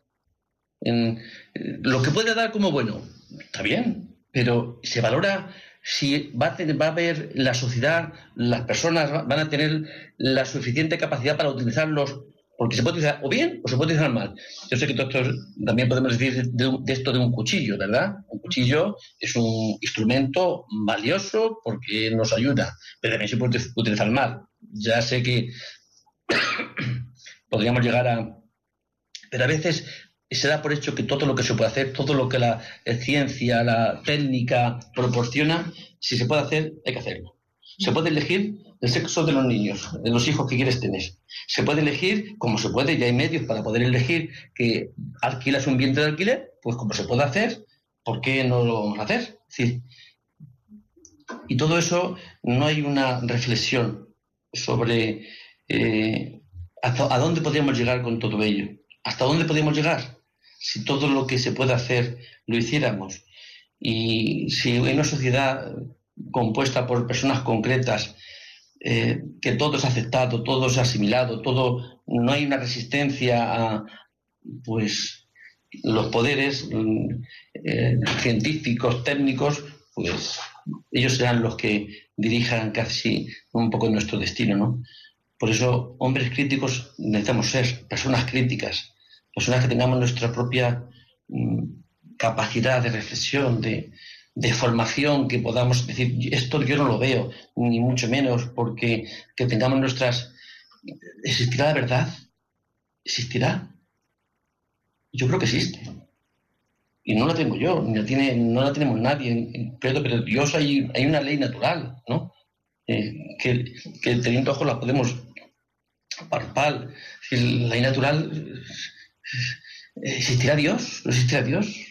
En, eh, lo que puede dar como bueno, está bien, pero se valora si va a, tener, va a haber la sociedad, las personas van a tener la suficiente capacidad para utilizarlos porque se puede utilizar o bien o se puede utilizar mal. Yo sé que todo esto también podemos decir de, esto de un cuchillo, ¿verdad? Un cuchillo es un instrumento valioso porque nos ayuda, pero también se puede utilizar mal. Ya sé que podríamos llegar a... Pero a veces se da por hecho que todo lo que se puede hacer, todo lo que la ciencia, la técnica proporciona, si se puede hacer, hay que hacerlo. Se puede elegir el sexo de los niños, de los hijos que quieres tener. Se puede elegir, como se puede, ya hay medios para poder elegir que alquilas un vientre de alquiler, pues como se puede hacer, ¿por qué no lo vamos a hacer? Sí. Y todo eso no hay una reflexión sobre eh, a dónde podríamos llegar con todo ello. ¿Hasta dónde podríamos llegar? Si todo lo que se puede hacer lo hiciéramos. Y si en una sociedad compuesta por personas concretas eh, que todo es aceptado, todo es asimilado, todo, no hay una resistencia a pues los poderes mm, eh, científicos, técnicos, pues ellos serán los que dirijan casi un poco nuestro destino, ¿no? Por eso, hombres críticos necesitamos ser, personas críticas, personas que tengamos nuestra propia mm, capacidad de reflexión, de, de formación que podamos decir, esto yo no lo veo, ni mucho menos, porque que tengamos nuestras... ¿Existirá la verdad? ¿Existirá? Yo creo que existe. Y no la tengo yo, ni la tiene, no la tenemos nadie. Pero, Dios hay, hay una ley natural, ¿no? Eh, que, que, teniendo ojos la podemos palpar. La ley natural, ¿existirá Dios? ¿No existirá Dios?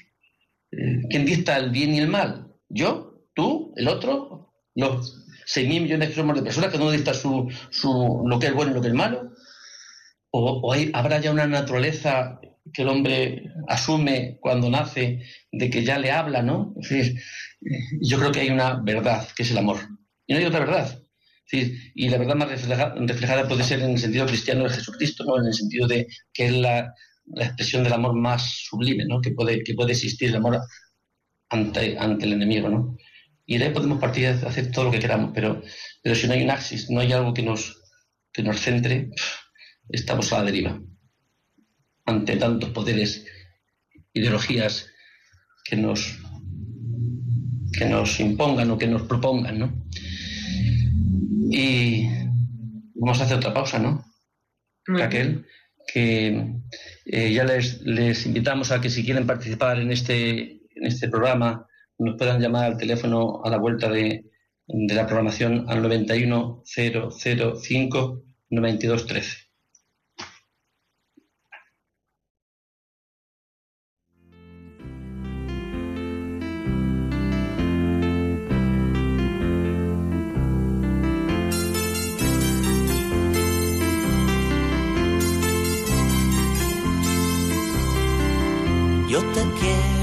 ¿Quién dicta el bien y el mal? ¿Yo? ¿Tú? ¿El otro? ¿Los 6.000 millones que somos de personas que no dicta su, su, lo que es bueno y lo que es malo? ¿O, habrá ya una naturaleza que el hombre asume cuando nace de que ya le habla, ¿no? Eh, yo creo que hay una verdad, que es el amor. Y no hay otra verdad. y la verdad más reflejada, puede ser en el sentido cristiano de Jesucristo, ¿no? En el sentido de que es la, expresión del amor más sublime, ¿no? Que puede, que puede existir el amor ante, ante el enemigo, ¿no? Y de ahí podemos partir a hacer todo lo que queramos, pero, pero si no hay un axis, no hay algo que nos, que nos centre, estamos a la deriva ante tantos poderes, ideologías que nos, que nos impongan o que nos propongan, ¿no? Y vamos a hacer otra pausa, ¿no? Raquel, que eh, ya les, les, invitamos a que si quieren participar en este, en este programa, nos puedan llamar al teléfono a la vuelta de, de la programación al 91005 9213. Yo te quiero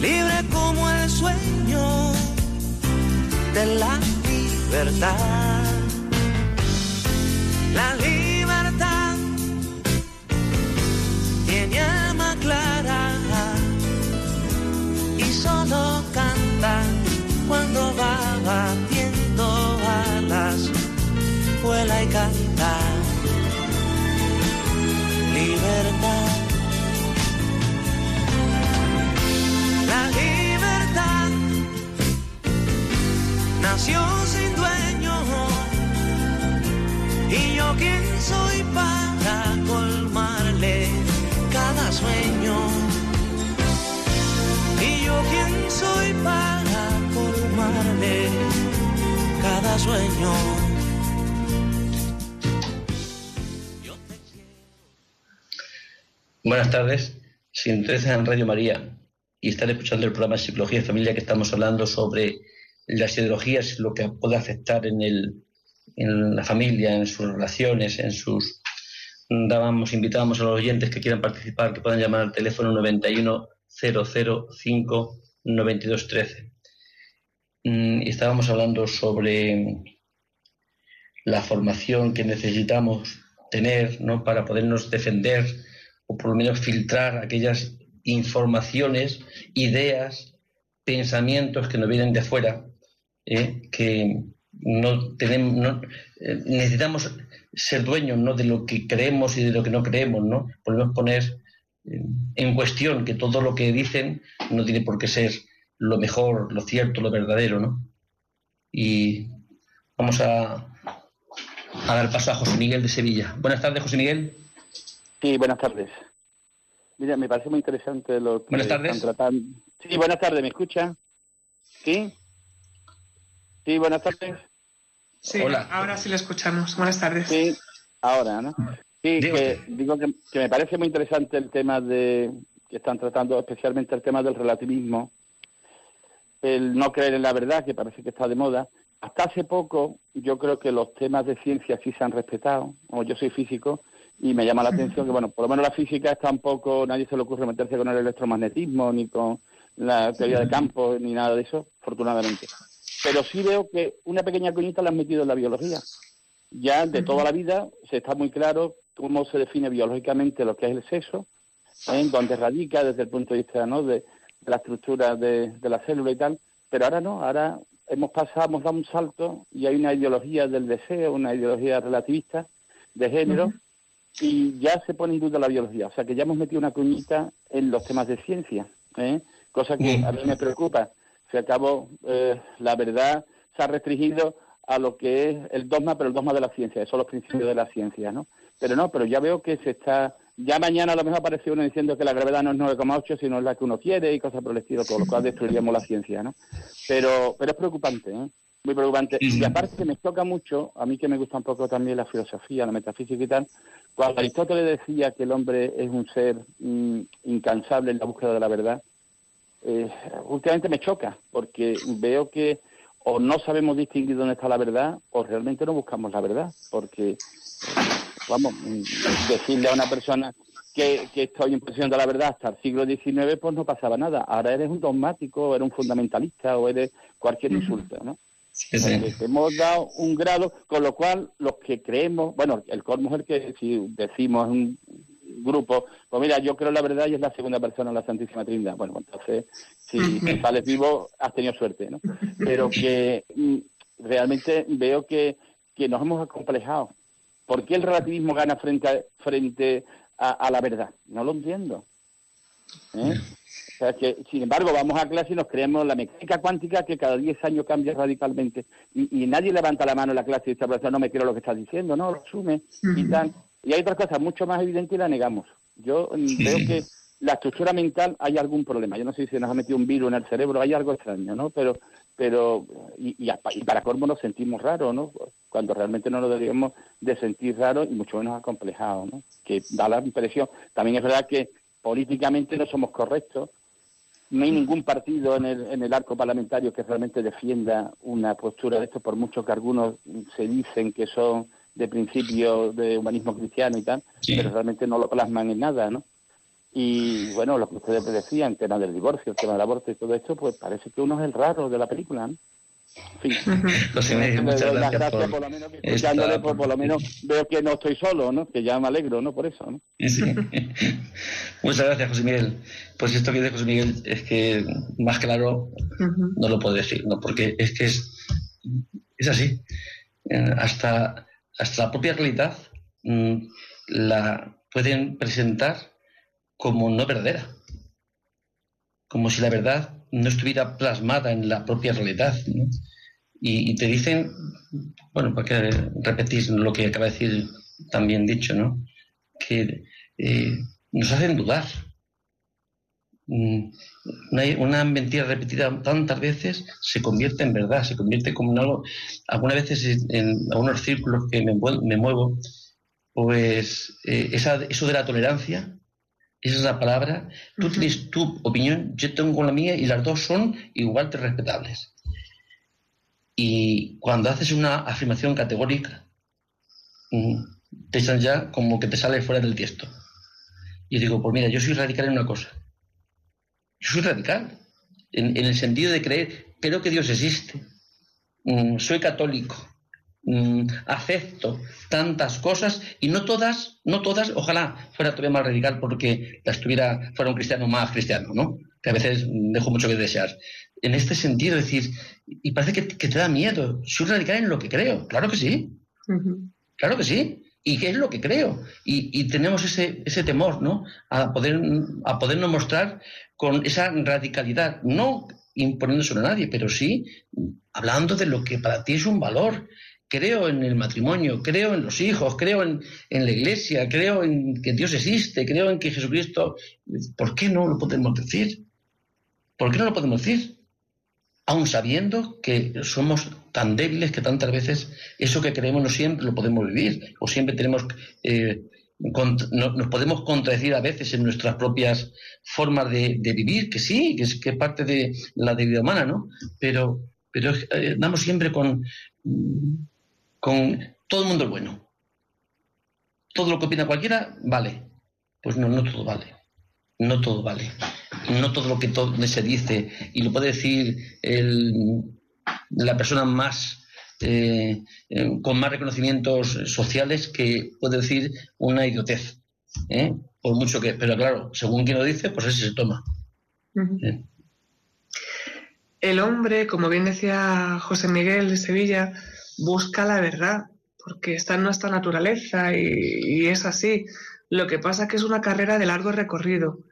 libre como el sueño de la libertad. La libertad tiene alma clara y solo canta cuando va batiendo alas vuela y canta. Libertad. Sin dueño. Y yo quién soy para colmarle cada sueño. Y yo quién soy para colmarle cada sueño. Buenas tardes. Si en Radio María y están escuchando el programa de Psicología y Familia que estamos hablando sobre las ideologías, lo que puede afectar en, el, en la familia, en sus relaciones, en sus... Dábamos, invitábamos a los oyentes que quieran participar, que puedan llamar al teléfono 91 005 9213. Y estábamos hablando sobre la formación que necesitamos tener ¿no? para podernos defender o por lo menos filtrar aquellas informaciones, ideas, pensamientos que nos vienen de afuera, ¿eh? que no tenemos, eh, necesitamos ser dueños ¿no? de lo que creemos y de lo que no creemos, ¿no? Podemos poner eh, en cuestión que todo lo que dicen no tiene por qué ser lo mejor, lo cierto, lo verdadero, ¿no? Y vamos a, a dar paso a José Miguel de Sevilla. Buenas tardes, José Miguel. Sí, buenas tardes. Mira, me parece muy interesante lo que buenas tardes. están tratando. Sí, buenas tardes, ¿me escucha? ¿Sí? Sí, buenas tardes. Sí, ahora sí lo escuchamos. Buenas tardes. Sí, ahora, ¿no? Sí, que, digo que, me parece muy interesante el tema de que están tratando, especialmente el tema del relativismo, el no creer en la verdad, que parece que está de moda. Hasta hace poco, yo creo que los temas de ciencia sí se han respetado. Como yo soy físico, y me llama la atención que, bueno, por lo menos la física está un poco, nadie se le ocurre meterse con el electromagnetismo, ni con la teoría de campo, ni nada de eso, afortunadamente. Pero sí veo que una pequeña cuñita la han metido en la biología. Ya de toda la vida se está muy claro cómo se define biológicamente lo que es el sexo, en ¿eh? donde radica desde el punto de vista ¿no? de, la estructura de, la célula y tal, pero ahora no, ahora hemos pasado, hemos dado un salto y hay una ideología del deseo, una ideología relativista de género, y ya se pone en duda la biología. O sea que ya hemos metido una cuñita en los temas de ciencia, ¿eh? cosa que a mí me preocupa. Se acabó, eh, la verdad se ha restringido a lo que es el dogma, pero el dogma de la ciencia, esos son los principios de la ciencia, ¿no? Pero no, pero ya veo que se está, ya mañana a lo mejor aparece uno diciendo que la gravedad no es 9,8, sino es la que uno quiere y cosas por el estilo, con lo cual destruiríamos la ciencia, ¿no? Pero, pero es preocupante, ¿eh? Muy preocupante. Y aparte que me toca mucho, a mí que me gusta un poco también la filosofía, la metafísica y tal, cuando Aristóteles decía que el hombre es un ser mm, incansable en la búsqueda de la verdad, eh, últimamente me choca, porque veo que o no sabemos distinguir dónde está la verdad, o realmente no buscamos la verdad, porque, eh, vamos, decirle a una persona que, que estoy en posesión de la verdad hasta el siglo XIX, pues no pasaba nada. Ahora eres un dogmático, o eres un fundamentalista, o eres cualquier insulto, ¿no? Hemos dado un grado, con lo cual los que creemos, bueno, el Cosmos es el que si decimos un grupo, pues mira, yo creo la verdad y es la segunda persona en la Santísima Trinidad. Bueno, pues entonces, si sales vivo, has tenido suerte, ¿no? Pero que mm, realmente veo que, que nos hemos acomplejado. ¿Por qué el relativismo gana frente a, frente a, la verdad? No lo entiendo. ¿eh? O sea, que, sin embargo, vamos a clase y nos creemos la mecánica cuántica que cada 10 años cambia radicalmente. Y, nadie levanta la mano en la clase y dice, no me quiero lo que estás diciendo, no, lo asume y tal. Y hay otras cosas mucho más evidentes y la negamos. Yo mm, veo que la estructura mental hay algún problema. Yo no sé si nos ha metido un virus en el cerebro, hay algo extraño, ¿no? Pero, pero y, y, para colmo nos sentimos raros, ¿no? Cuando realmente no nos deberíamos de sentir raros y mucho menos acomplejados, ¿no? Que da la impresión. También es verdad que políticamente no somos correctos, no hay ningún partido en el, en el arco parlamentario que realmente defienda una postura de esto, por mucho que algunos se dicen que son de principio de humanismo cristiano y tal, pero realmente no lo plasman en nada, ¿no? Y bueno, lo que ustedes decían, el tema del divorcio, el tema del aborto y todo esto, pues parece que uno es el raro de la película, ¿no? Sí. José muchas gracias, por, lo menos escuchándole, pues, por lo menos veo que no estoy solo, ¿no? Que ya me alegro, ¿no? Por eso, ¿no? Sí. muchas gracias, José Miguel. Pues esto que dice José Miguel es que más claro no lo puedo decir, ¿no? Porque es que es, es así. Eh, hasta, hasta la propia realidad mm, la pueden presentar como no verdadera. Como si la verdad no estuviera plasmada en la propia realidad. Y, te dicen, bueno, para que repetís lo que acaba de decir también dicho, ¿no? Que eh, nos hacen dudar. Una, mentira repetida tantas veces se convierte en verdad, se convierte como en algo. Algunas veces en, algunos círculos que me, muevo, pues eh, eso de la tolerancia esa es la palabra. Tú tienes tu opinión, yo tengo la mía y las dos son igual de respetables. Y cuando haces una afirmación categórica, mm, te echan ya como que te sale fuera del tiesto. Y digo, pues mira, yo soy radical en una cosa. Yo soy radical en, el sentido de creer, creo que Dios existe. Mm, soy católico Mm, acepto tantas cosas y no todas, no todas, ojalá fuera todavía más radical porque la estuviera, fuera un cristiano más cristiano, ¿no? Que a veces dejo mucho que desear. En este sentido, decir, y parece que, te da miedo, soy radical en lo que creo, claro que sí, claro que sí. ¿Y qué es lo que creo? Y, tenemos ese, ese temor, ¿no? A, poder, a podernos mostrar con esa radicalidad, no imponiéndose a nadie, pero sí hablando de lo que para ti es un valor creo en el matrimonio, creo en los hijos, creo en, la iglesia, creo en que Dios existe, creo en que Jesucristo... ¿Por qué no lo podemos decir? ¿Por qué no lo podemos decir? Aun sabiendo que somos tan débiles que tantas veces eso que creemos no siempre lo podemos vivir, o siempre tenemos, eh, nos podemos contradecir a veces en nuestras propias formas de, vivir, que sí, que es, que parte de la vida humana, ¿no? Pero, pero eh, damos siempre con, con todo el mundo bueno. Todo lo que opina cualquiera, vale. Pues no, no todo vale. No todo vale no todo lo que todo se dice, y lo puede decir la persona más eh, eh, con más reconocimientos sociales que puede decir una idiotez, ¿eh? por mucho que, pero claro, según quien lo dice, pues así se toma. El hombre, como bien decía José Miguel de Sevilla, busca la verdad, porque está en nuestra naturaleza y, y es así. Lo que pasa es que es una carrera de largo recorrido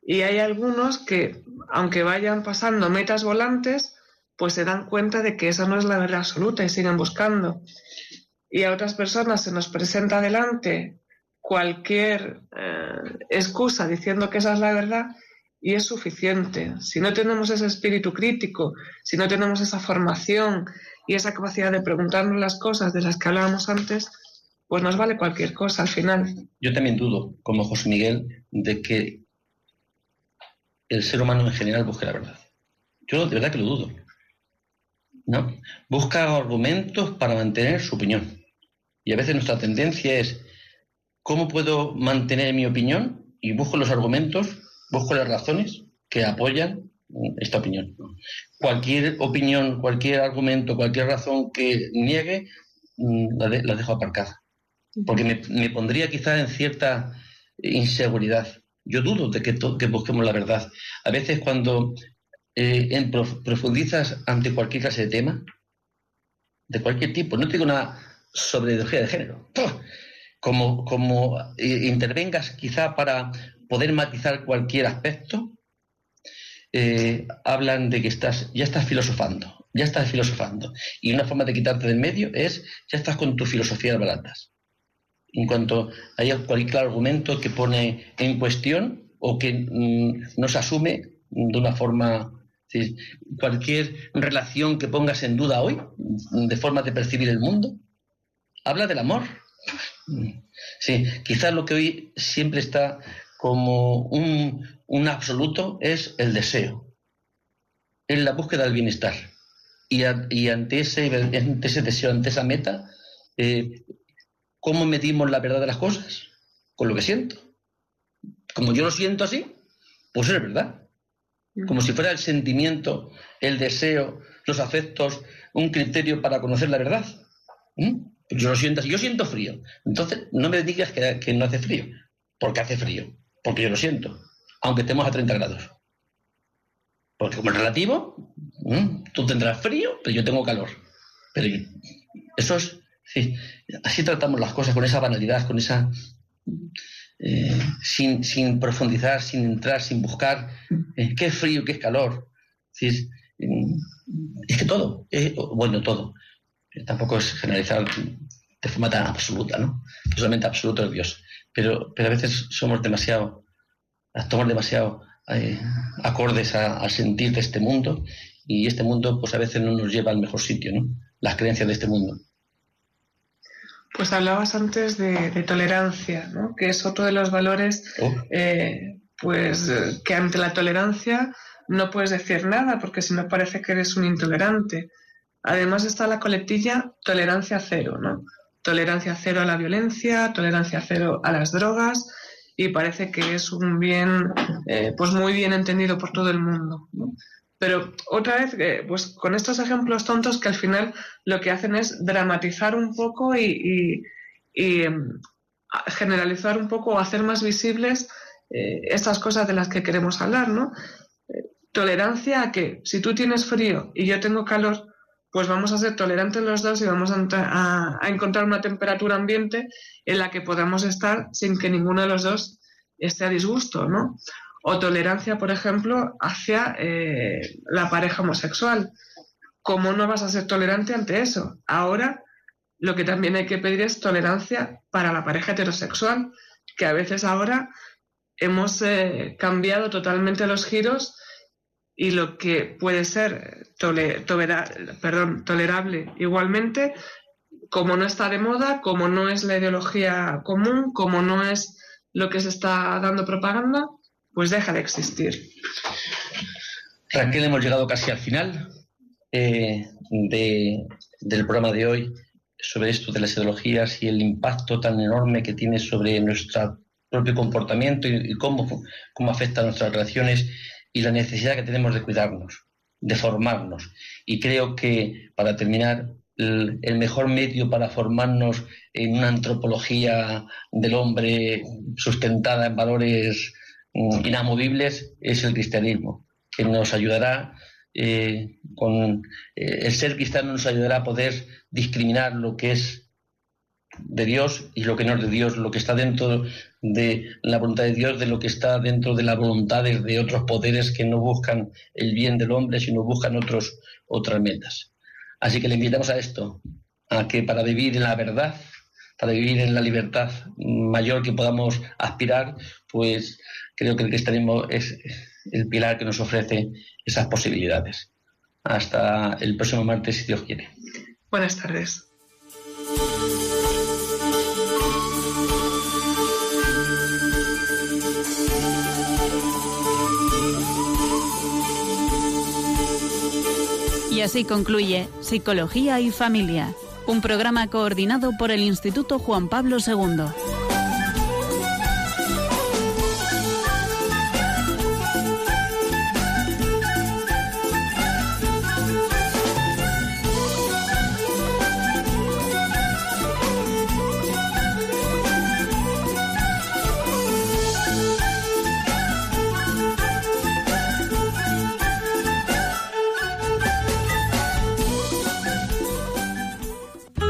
y hay algunos que, aunque vayan pasando metas volantes, pues se dan cuenta de que esa no es la verdad absoluta y siguen buscando. Y a otras personas se nos presenta adelante cualquier eh, excusa diciendo que esa es la verdad y es suficiente. Si no tenemos ese espíritu crítico, si no tenemos esa formación y esa capacidad de preguntarnos las cosas de las que hablábamos antes, pues nos vale cualquier cosa al final. Yo también dudo, como José Miguel, de que el ser humano en general busque la verdad. Yo de verdad que lo dudo. ¿no? Busca argumentos para mantener su opinión. Y a veces nuestra tendencia es, ¿cómo puedo mantener mi opinión? Y busco los argumentos, busco las razones que apoyan esta opinión. Cualquier opinión, cualquier argumento, cualquier razón que niegue, mm, la, dejo aparcada. Porque me, me pondría quizá en cierta inseguridad. Yo dudo de que, busquemos la verdad. A veces cuando eh, profundizas ante cualquier clase de tema, de cualquier tipo, no tengo nada sobre ideología de género, como, como eh, intervengas quizá para poder matizar cualquier aspecto, eh, hablan de que estás, ya estás filosofando, ya estás filosofando. Y una forma de quitarte del medio es, ya estás con tu filosofía de baratas en cuanto haya cualquier argumento que pone en cuestión o que mm, no se asume de una forma cualquier relación que pongas en duda hoy, de forma de percibir el mundo, habla del amor. Sí, quizás lo que hoy siempre está como un, absoluto es el deseo, es la búsqueda del bienestar. Y, ante, ese, ese deseo, ante esa meta, eh, ¿Cómo medimos la verdad de las cosas? Con lo que siento. Como yo lo siento así, pues es verdad. Como si fuera el sentimiento, el deseo, los afectos, un criterio para conocer la verdad. ¿Mm? Yo lo siento así. Yo siento frío. Entonces, no me digas que, no hace frío. Porque hace frío. Porque yo lo siento. Aunque estemos a 30 grados. Porque como es relativo, tú tendrás frío, pero yo tengo calor. Pero eso es Sí, así tratamos las cosas, con esa banalidad, con esa... Eh, sin, profundizar, sin entrar, sin buscar eh, qué frío, qué es calor. es, que todo, bueno, todo. Tampoco es generalizar de forma tan absoluta, ¿no? Solamente absoluto es Dios. Pero, pero a veces somos demasiado, actuamos demasiado eh, acordes al sentir de este mundo y este mundo pues a veces no nos lleva al mejor sitio, ¿no? Las creencias de este mundo. Pues hablabas antes de, tolerancia, ¿no? que es otro de los valores, oh. eh, pues que ante la tolerancia no puedes decir nada, porque si no parece que eres un intolerante. Además está la coletilla tolerancia cero, ¿no? Tolerancia cero a la violencia, tolerancia cero a las drogas, y parece que es un bien, eh, pues muy bien entendido por todo el mundo. ¿no? Pero otra vez, eh, pues con estos ejemplos tontos que al final lo que hacen es dramatizar un poco y, em, generalizar un poco o hacer más visibles eh, estas cosas de las que queremos hablar, ¿no? Eh, tolerancia a que si tú tienes frío y yo tengo calor, pues vamos a ser tolerantes los dos y vamos a, a encontrar una temperatura ambiente en la que podamos estar sin que ninguno de los dos esté a disgusto, ¿no? O tolerancia, por ejemplo, hacia eh, la pareja homosexual. ¿Cómo no vas a ser tolerante ante eso? Ahora lo que también hay que pedir es tolerancia para la pareja heterosexual, que a veces ahora hemos eh, cambiado totalmente los giros y lo que puede ser tolerable igualmente, como no está de moda, como no es la ideología común, como no es lo que se está dando propaganda, pues deja de existir. Raquel, hemos llegado casi al final eh, del programa de hoy sobre esto de las ideologías y el impacto tan enorme que tiene sobre nuestro propio comportamiento y, cómo, cómo afecta a nuestras relaciones y la necesidad que tenemos de cuidarnos, de formarnos. Y creo que, para terminar, el, mejor medio para formarnos en una antropología del hombre sustentada en valores inamovibles es el cristianismo, que nos ayudará eh, con eh, el ser cristiano nos ayudará a poder discriminar lo que es de Dios y lo que no es de Dios, lo que está dentro de la voluntad de Dios, de lo que está dentro de las voluntades de otros poderes que no buscan el bien del hombre, sino buscan otros, otras metas. Así que le invitamos a esto, a que para vivir en la verdad, para vivir en la libertad mayor que podamos aspirar, pues creo que el cristianismo es el pilar que nos ofrece esas posibilidades. Hasta el próximo martes, si Dios quiere. Buenas tardes. Y así concluye Psicología y Familia, un programa coordinado por el Instituto Juan Pablo II.